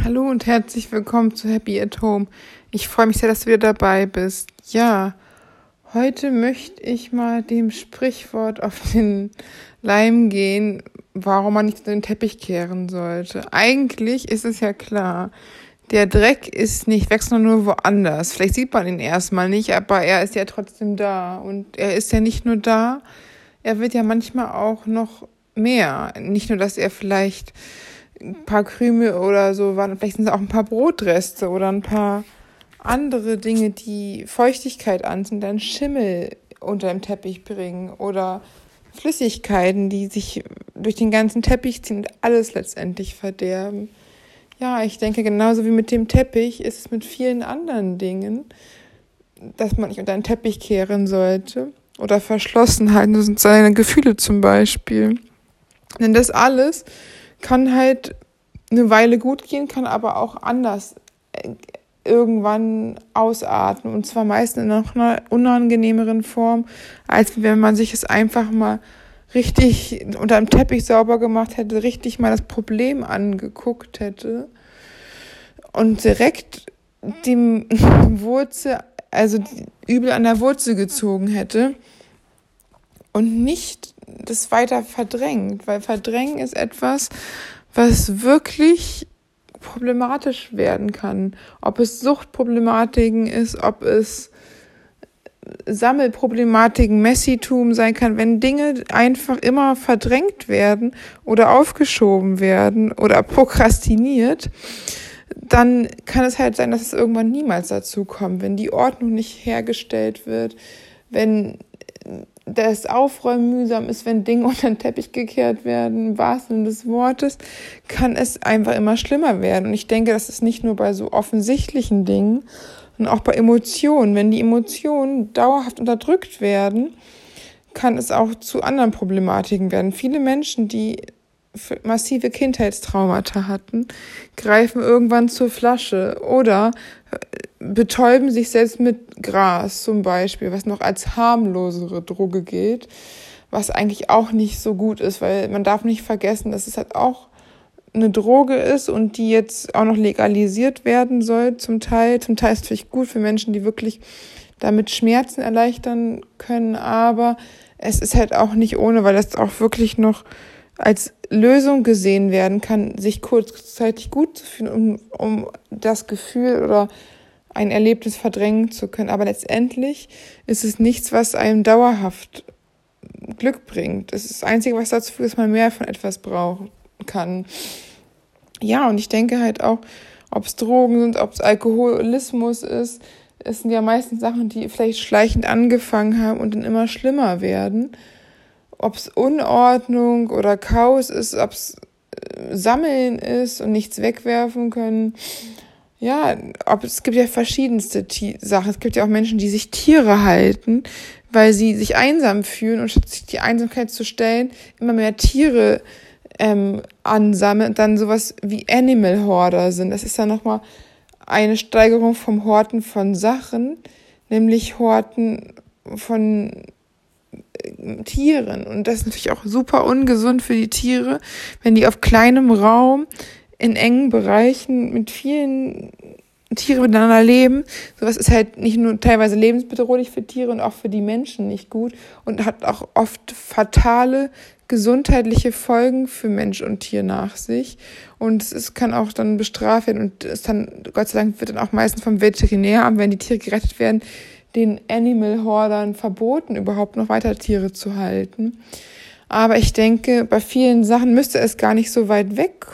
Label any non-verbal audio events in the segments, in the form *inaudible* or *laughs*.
Hallo und herzlich willkommen zu Happy at Home. Ich freue mich sehr, dass du wieder dabei bist. Ja, heute möchte ich mal dem Sprichwort auf den Leim gehen, warum man nicht den Teppich kehren sollte. Eigentlich ist es ja klar, der Dreck ist nicht weg, sondern nur woanders. Vielleicht sieht man ihn erstmal nicht, aber er ist ja trotzdem da. Und er ist ja nicht nur da, er wird ja manchmal auch noch mehr. Nicht nur, dass er vielleicht ein paar Krümel oder so waren. Vielleicht sind es auch ein paar Brotreste oder ein paar andere Dinge, die Feuchtigkeit anziehen, dann Schimmel unter dem Teppich bringen oder Flüssigkeiten, die sich durch den ganzen Teppich ziehen und alles letztendlich verderben. Ja, ich denke, genauso wie mit dem Teppich ist es mit vielen anderen Dingen, dass man nicht unter den Teppich kehren sollte oder verschlossen halten, das sind seine Gefühle zum Beispiel. Denn das alles kann halt eine Weile gut gehen, kann aber auch anders äh, irgendwann ausatmen. Und zwar meistens in einer unangenehmeren Form, als wenn man sich es einfach mal richtig unter dem Teppich sauber gemacht hätte, richtig mal das Problem angeguckt hätte und direkt die *laughs* Wurzel, also die Übel an der Wurzel gezogen hätte und nicht das weiter verdrängt, weil verdrängen ist etwas, was wirklich problematisch werden kann. Ob es Suchtproblematiken ist, ob es Sammelproblematiken, Messitum sein kann, wenn Dinge einfach immer verdrängt werden oder aufgeschoben werden oder prokrastiniert, dann kann es halt sein, dass es irgendwann niemals dazu kommt, wenn die Ordnung nicht hergestellt wird, wenn das Aufräumen mühsam ist, wenn Dinge *laughs* unter den Teppich gekehrt werden, im wahrsten Sinne des Wortes, kann es einfach immer schlimmer werden. Und ich denke, das ist nicht nur bei so offensichtlichen Dingen, sondern auch bei Emotionen. Wenn die Emotionen dauerhaft unterdrückt werden, kann es auch zu anderen Problematiken werden. Viele Menschen, die massive Kindheitstraumata hatten, greifen irgendwann zur Flasche oder äh, betäuben sich selbst mit Gras zum Beispiel, was noch als harmlosere Droge gilt, was eigentlich auch nicht so gut ist, weil man darf nicht vergessen, dass es halt auch eine Droge ist und die jetzt auch noch legalisiert werden soll zum Teil. Zum Teil ist es natürlich gut für Menschen, die wirklich damit Schmerzen erleichtern können, aber es ist halt auch nicht ohne, weil das auch wirklich noch als Lösung gesehen werden kann, sich kurzzeitig gut zu fühlen, um, um das Gefühl oder ein Erlebnis verdrängen zu können. Aber letztendlich ist es nichts, was einem dauerhaft Glück bringt. Es ist das Einzige, was dazu führt, dass man mehr von etwas brauchen kann. Ja, und ich denke halt auch, ob es Drogen sind, ob es Alkoholismus ist, es sind ja meistens Sachen, die vielleicht schleichend angefangen haben und dann immer schlimmer werden ob es Unordnung oder Chaos ist, ob es äh, Sammeln ist und nichts wegwerfen können. Ja, ob es gibt ja verschiedenste T Sachen. Es gibt ja auch Menschen, die sich Tiere halten, weil sie sich einsam fühlen und statt sich die Einsamkeit zu stellen, immer mehr Tiere ähm, ansammeln und dann sowas wie Animal Hoarder sind. Das ist dann nochmal eine Steigerung vom Horten von Sachen, nämlich Horten von Tieren. Und das ist natürlich auch super ungesund für die Tiere, wenn die auf kleinem Raum in engen Bereichen mit vielen Tieren miteinander leben. Sowas ist halt nicht nur teilweise lebensbedrohlich für Tiere und auch für die Menschen nicht gut und hat auch oft fatale gesundheitliche Folgen für Mensch und Tier nach sich. Und es kann auch dann bestraft werden und es dann, Gott sei Dank, wird dann auch meistens vom Veterinäramt, wenn die Tiere gerettet werden, den Animal Hordern verboten, überhaupt noch weiter Tiere zu halten. Aber ich denke, bei vielen Sachen müsste es gar nicht so weit weg,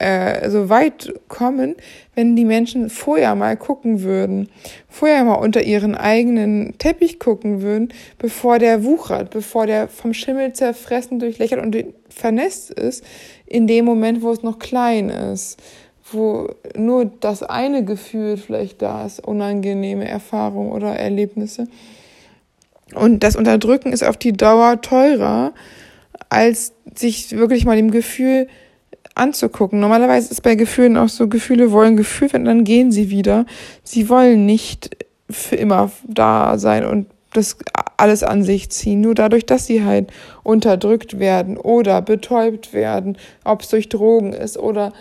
äh, so weit kommen, wenn die Menschen vorher mal gucken würden, vorher mal unter ihren eigenen Teppich gucken würden, bevor der wuchert, bevor der vom Schimmel zerfressen, durchlöchert und vernässt ist, in dem Moment, wo es noch klein ist wo nur das eine Gefühl vielleicht da ist, unangenehme Erfahrungen oder Erlebnisse. Und das Unterdrücken ist auf die Dauer teurer, als sich wirklich mal dem Gefühl anzugucken. Normalerweise ist bei Gefühlen auch so, Gefühle wollen gefühlt werden, dann gehen sie wieder. Sie wollen nicht für immer da sein und das alles an sich ziehen. Nur dadurch, dass sie halt unterdrückt werden oder betäubt werden, ob es durch Drogen ist oder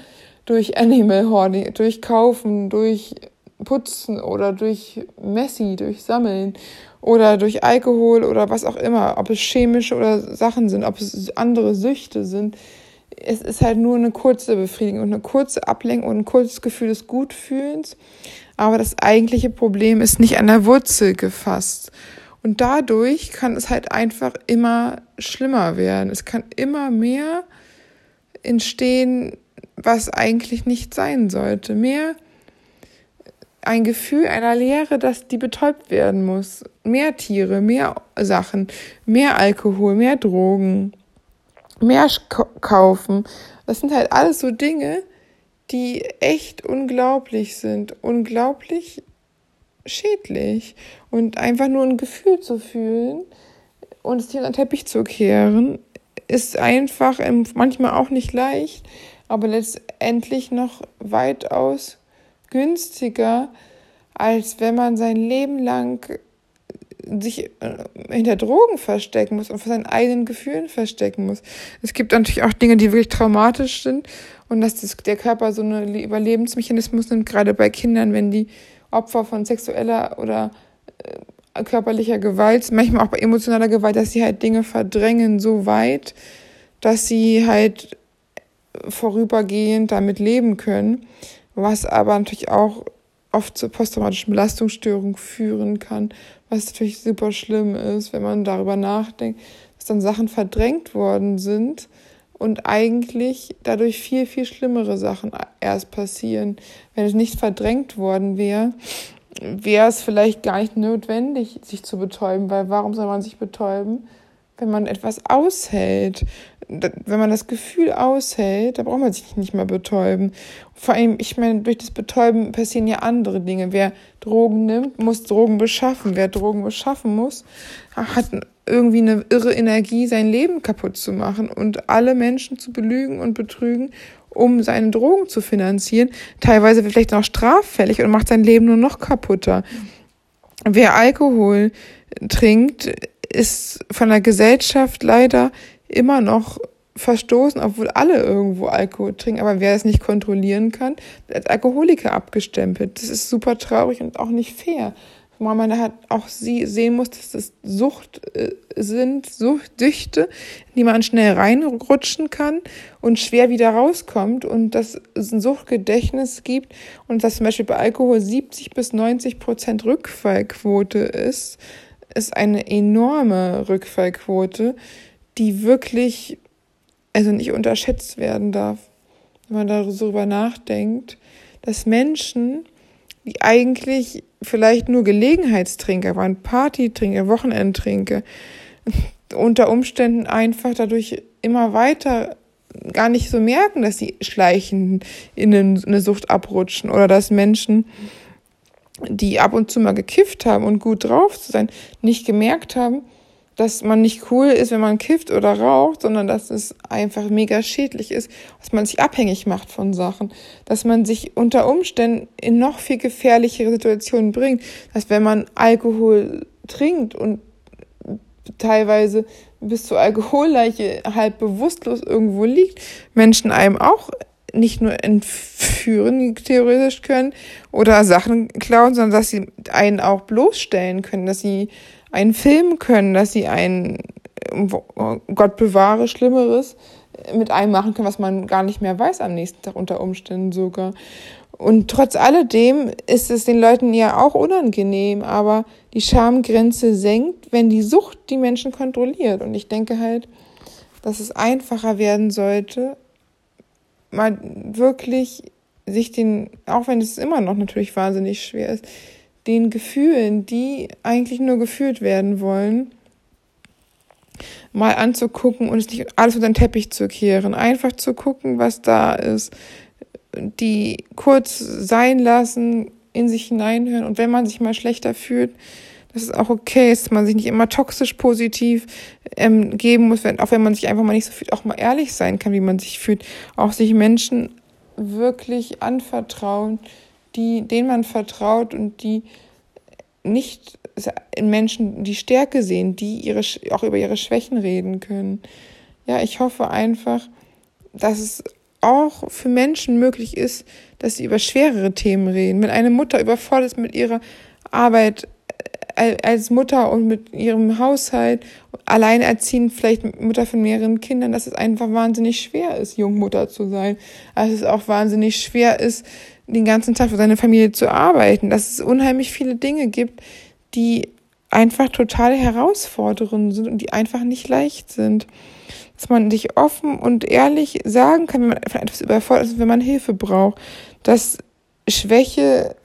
durch Animal Hoarding, durch Kaufen, durch Putzen oder durch Messi, durch Sammeln oder durch Alkohol oder was auch immer, ob es chemische oder Sachen sind, ob es andere Süchte sind. Es ist halt nur eine kurze Befriedigung und eine kurze Ablenkung und ein kurzes Gefühl des Gutfühlens. Aber das eigentliche Problem ist nicht an der Wurzel gefasst. Und dadurch kann es halt einfach immer schlimmer werden. Es kann immer mehr entstehen, was eigentlich nicht sein sollte. Mehr ein Gefühl einer Leere, dass die betäubt werden muss. Mehr Tiere, mehr Sachen, mehr Alkohol, mehr Drogen, mehr kaufen. Das sind halt alles so Dinge, die echt unglaublich sind. Unglaublich schädlich. Und einfach nur ein Gefühl zu fühlen und es hier an den Teppich zu kehren, ist einfach manchmal auch nicht leicht, aber letztendlich noch weitaus günstiger, als wenn man sein Leben lang sich äh, hinter Drogen verstecken muss und vor seinen eigenen Gefühlen verstecken muss. Es gibt natürlich auch Dinge, die wirklich traumatisch sind und dass das, der Körper so einen Überlebensmechanismus nimmt, gerade bei Kindern, wenn die Opfer von sexueller oder äh, körperlicher Gewalt, manchmal auch bei emotionaler Gewalt, dass sie halt Dinge verdrängen so weit, dass sie halt vorübergehend damit leben können was aber natürlich auch oft zur posttraumatischen Belastungsstörung führen kann, was natürlich super schlimm ist, wenn man darüber nachdenkt, dass dann Sachen verdrängt worden sind und eigentlich dadurch viel, viel schlimmere Sachen erst passieren. Wenn es nicht verdrängt worden wäre, wäre es vielleicht gar nicht notwendig, sich zu betäuben, weil warum soll man sich betäuben? Wenn man etwas aushält, wenn man das Gefühl aushält, da braucht man sich nicht mehr betäuben. Vor allem, ich meine, durch das Betäuben passieren ja andere Dinge. Wer Drogen nimmt, muss Drogen beschaffen. Wer Drogen beschaffen muss, hat irgendwie eine irre Energie, sein Leben kaputt zu machen und alle Menschen zu belügen und betrügen, um seine Drogen zu finanzieren. Teilweise wird vielleicht noch straffällig und macht sein Leben nur noch kaputter. Wer Alkohol trinkt, ist von der Gesellschaft leider immer noch verstoßen, obwohl alle irgendwo Alkohol trinken. Aber wer es nicht kontrollieren kann, als Alkoholiker abgestempelt. Das ist super traurig und auch nicht fair. Weil man hat auch sehen muss, dass das Sucht äh, sind, Suchtdüchte, die man schnell reinrutschen kann und schwer wieder rauskommt und dass es ein Suchtgedächtnis gibt und dass zum Beispiel bei Alkohol 70 bis 90 Prozent Rückfallquote ist ist eine enorme Rückfallquote, die wirklich, also nicht unterschätzt werden darf, wenn man darüber nachdenkt, dass Menschen, die eigentlich vielleicht nur Gelegenheitstrinker waren, Partytrinker, Wochenendtrinker, *laughs* unter Umständen einfach dadurch immer weiter gar nicht so merken, dass sie schleichend in eine Sucht abrutschen oder dass Menschen die ab und zu mal gekifft haben und gut drauf zu sein, nicht gemerkt haben, dass man nicht cool ist, wenn man kifft oder raucht, sondern dass es einfach mega schädlich ist, dass man sich abhängig macht von Sachen, dass man sich unter Umständen in noch viel gefährlichere Situationen bringt, dass wenn man Alkohol trinkt und teilweise bis zur Alkoholleiche halb bewusstlos irgendwo liegt, Menschen einem auch nicht nur entführen theoretisch können oder Sachen klauen, sondern dass sie einen auch bloßstellen können, dass sie einen filmen können, dass sie einen, Gott bewahre, Schlimmeres mit einem machen können, was man gar nicht mehr weiß am nächsten Tag unter Umständen sogar. Und trotz alledem ist es den Leuten ja auch unangenehm, aber die Schamgrenze senkt, wenn die Sucht die Menschen kontrolliert. Und ich denke halt, dass es einfacher werden sollte, mal wirklich sich den, auch wenn es immer noch natürlich wahnsinnig schwer ist, den Gefühlen, die eigentlich nur gefühlt werden wollen, mal anzugucken und es nicht alles unter den Teppich zu kehren. Einfach zu gucken, was da ist. Die kurz sein lassen, in sich hineinhören und wenn man sich mal schlechter fühlt, dass es auch okay ist, dass man sich nicht immer toxisch positiv ähm, geben muss, wenn, auch wenn man sich einfach mal nicht so fühlt, auch mal ehrlich sein kann, wie man sich fühlt. Auch sich Menschen wirklich anvertrauen, die, denen man vertraut und die nicht in Menschen die Stärke sehen, die ihre, auch über ihre Schwächen reden können. Ja, ich hoffe einfach, dass es auch für Menschen möglich ist, dass sie über schwerere Themen reden. Wenn eine Mutter überfordert ist mit ihrer Arbeit als Mutter und mit ihrem Haushalt, alleinerziehend, vielleicht Mutter von mehreren Kindern, dass es einfach wahnsinnig schwer ist, Jungmutter zu sein. Dass es auch wahnsinnig schwer ist, den ganzen Tag für seine Familie zu arbeiten. Dass es unheimlich viele Dinge gibt, die einfach totale Herausforderungen sind und die einfach nicht leicht sind. Dass man sich offen und ehrlich sagen kann, wenn man etwas überfordert ist, wenn man Hilfe braucht. Dass Schwäche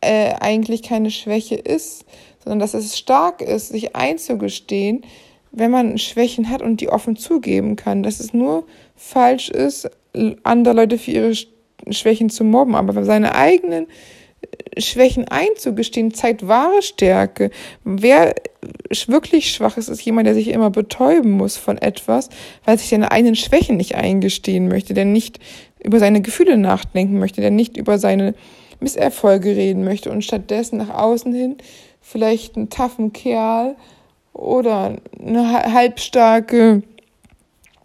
äh, eigentlich keine Schwäche ist, sondern dass es stark ist, sich einzugestehen, wenn man Schwächen hat und die offen zugeben kann. Dass es nur falsch ist, andere Leute für ihre Schwächen zu mobben, aber seine eigenen Schwächen einzugestehen, zeigt wahre Stärke. Wer wirklich schwach ist, ist jemand, der sich immer betäuben muss von etwas, weil sich seine eigenen Schwächen nicht eingestehen möchte, der nicht über seine Gefühle nachdenken möchte, der nicht über seine Misserfolge reden möchte und stattdessen nach außen hin vielleicht einen taffen Kerl oder eine halbstarke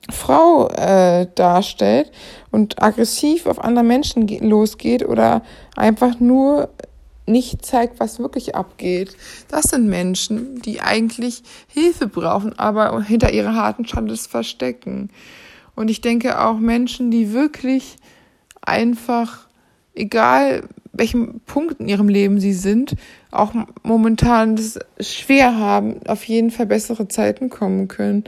Frau äh, darstellt und aggressiv auf andere Menschen losgeht oder einfach nur nicht zeigt, was wirklich abgeht. Das sind Menschen, die eigentlich Hilfe brauchen, aber hinter ihrer harten Schande verstecken. Und ich denke auch Menschen, die wirklich einfach, egal welchem Punkt in ihrem Leben sie sind, auch momentan das schwer haben, auf jeden Fall bessere Zeiten kommen können.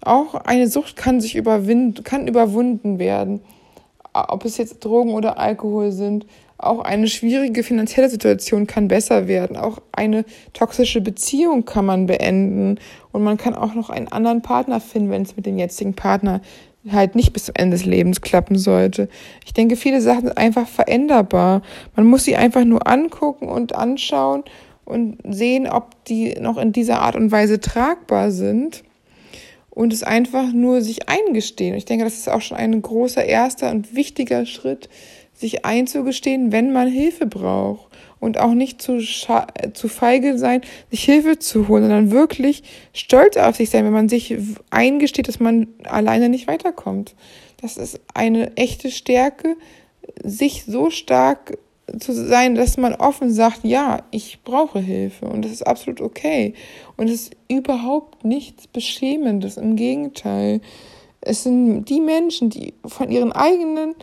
Auch eine Sucht kann sich überwinden, kann überwunden werden. Ob es jetzt Drogen oder Alkohol sind. Auch eine schwierige finanzielle Situation kann besser werden. Auch eine toxische Beziehung kann man beenden. Und man kann auch noch einen anderen Partner finden, wenn es mit dem jetzigen Partner halt nicht bis zum Ende des Lebens klappen sollte. Ich denke, viele Sachen sind einfach veränderbar. Man muss sie einfach nur angucken und anschauen und sehen, ob die noch in dieser Art und Weise tragbar sind und es einfach nur sich eingestehen. Ich denke, das ist auch schon ein großer erster und wichtiger Schritt, sich einzugestehen, wenn man Hilfe braucht und auch nicht zu, zu feige sein, sich Hilfe zu holen, sondern wirklich stolz auf sich sein, wenn man sich eingesteht, dass man alleine nicht weiterkommt. Das ist eine echte Stärke, sich so stark zu sein, dass man offen sagt, ja, ich brauche Hilfe und das ist absolut okay. Und es ist überhaupt nichts Beschämendes, im Gegenteil. Es sind die Menschen, die von ihren eigenen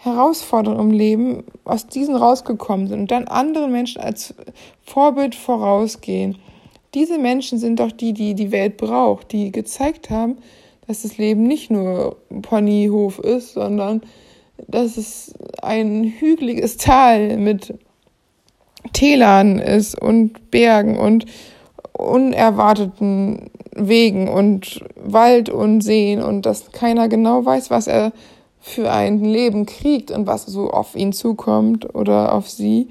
Herausforderungen im Leben aus diesen rausgekommen sind und dann anderen Menschen als Vorbild vorausgehen. Diese Menschen sind doch die, die die Welt braucht, die gezeigt haben, dass das Leben nicht nur Ponyhof ist, sondern dass es ein hügeliges *laughs* Tal mit Tälern ist und Bergen und unerwarteten Wegen und Wald und Seen und dass keiner genau weiß, was er für ein Leben kriegt und was so auf ihn zukommt oder auf sie.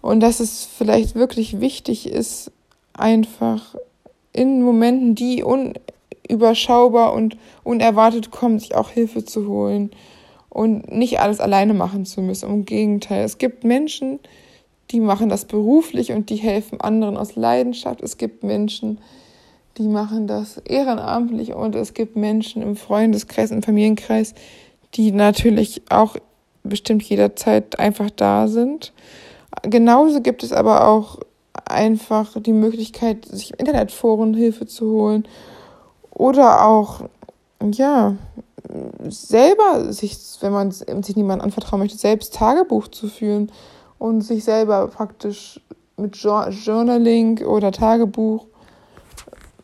Und dass es vielleicht wirklich wichtig ist, einfach in Momenten, die unüberschaubar und unerwartet kommen, sich auch Hilfe zu holen und nicht alles alleine machen zu müssen. Im Gegenteil, es gibt Menschen, die machen das beruflich und die helfen anderen aus Leidenschaft. Es gibt Menschen, die machen das ehrenamtlich und es gibt Menschen im Freundeskreis, im Familienkreis, die natürlich auch bestimmt jederzeit einfach da sind. Genauso gibt es aber auch einfach die Möglichkeit, sich im Internetforen Hilfe zu holen oder auch, ja, selber sich, wenn man sich niemandem anvertrauen möchte, selbst Tagebuch zu führen und sich selber praktisch mit Journaling oder Tagebuch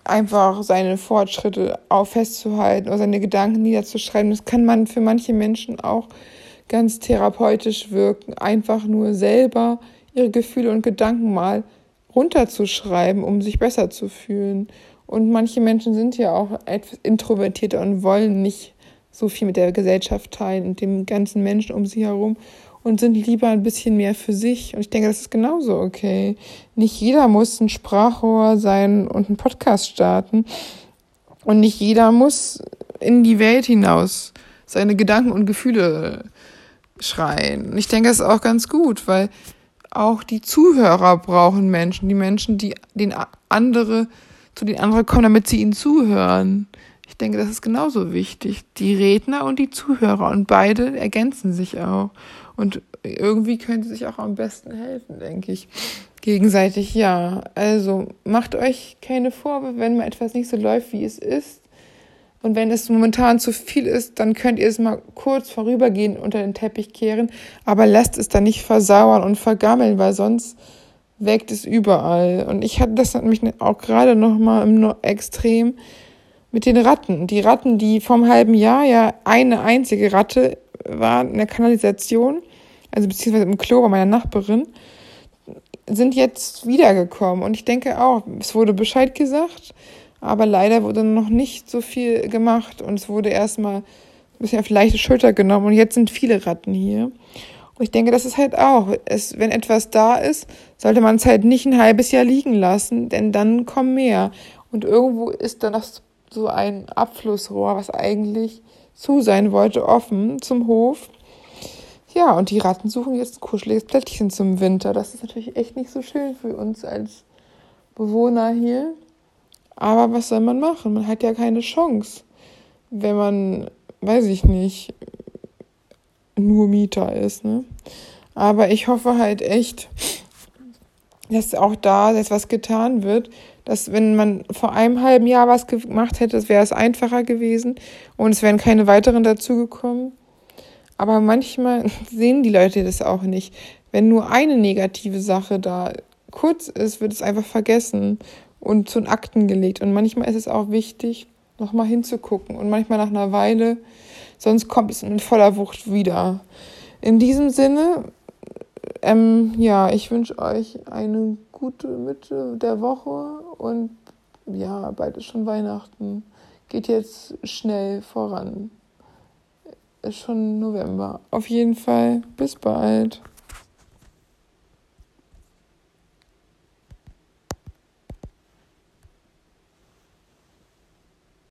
einfach seine Fortschritte auch festzuhalten oder seine Gedanken niederzuschreiben. Das kann man für manche Menschen auch ganz therapeutisch wirken, einfach nur selber ihre Gefühle und Gedanken mal runterzuschreiben, um sich besser zu fühlen. Und manche Menschen sind ja auch etwas introvertierter und wollen nicht so viel mit der Gesellschaft teilen und dem ganzen Menschen um sie herum und sind lieber ein bisschen mehr für sich. Und ich denke, das ist genauso okay. Nicht jeder muss ein Sprachrohr sein und einen Podcast starten. Und nicht jeder muss in die Welt hinaus seine Gedanken und Gefühle schreien. Und ich denke, das ist auch ganz gut, weil auch die Zuhörer brauchen Menschen, die Menschen, die den andere zu den anderen kommen, damit sie ihnen zuhören. Ich denke, das ist genauso wichtig. Die Redner und die Zuhörer und beide ergänzen sich auch. Und irgendwie können sie sich auch am besten helfen, denke ich. Gegenseitig, ja. Also macht euch keine Vorwürfe, wenn mal etwas nicht so läuft, wie es ist. Und wenn es momentan zu viel ist, dann könnt ihr es mal kurz vorübergehend unter den Teppich kehren, aber lasst es dann nicht versauern und vergammeln, weil sonst weckt es überall. Und ich hatte das nämlich auch gerade noch mal im Extrem mit den Ratten. Die Ratten, die vom halben Jahr ja eine einzige Ratte war in der Kanalisation, also beziehungsweise im Klo bei meiner Nachbarin, sind jetzt wiedergekommen. Und ich denke auch, es wurde Bescheid gesagt aber leider wurde noch nicht so viel gemacht und es wurde erstmal ein bisschen auf leichte Schulter genommen und jetzt sind viele Ratten hier. Und ich denke, das ist halt auch, es, wenn etwas da ist, sollte man es halt nicht ein halbes Jahr liegen lassen, denn dann kommen mehr. Und irgendwo ist dann noch so ein Abflussrohr, was eigentlich zu sein wollte, offen zum Hof. Ja, und die Ratten suchen jetzt ein kuscheliges Plättchen zum Winter. Das ist natürlich echt nicht so schön für uns als Bewohner hier. Aber was soll man machen? Man hat ja keine Chance, wenn man, weiß ich nicht, nur Mieter ist. Ne? Aber ich hoffe halt echt, dass auch da etwas getan wird, dass wenn man vor einem halben Jahr was gemacht hätte, wäre es einfacher gewesen und es wären keine weiteren dazugekommen. Aber manchmal *laughs* sehen die Leute das auch nicht. Wenn nur eine negative Sache da kurz ist, wird es einfach vergessen und zu den Akten gelegt. Und manchmal ist es auch wichtig, nochmal hinzugucken und manchmal nach einer Weile, sonst kommt es in voller Wucht wieder. In diesem Sinne, ähm, ja, ich wünsche euch eine gute Mitte der Woche und ja, bald ist schon Weihnachten. Geht jetzt schnell voran. Ist schon November. Auf jeden Fall, bis bald.